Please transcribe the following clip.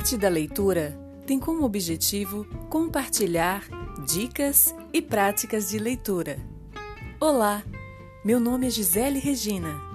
Arte da Leitura tem como objetivo compartilhar dicas e práticas de leitura. Olá, meu nome é Gisele Regina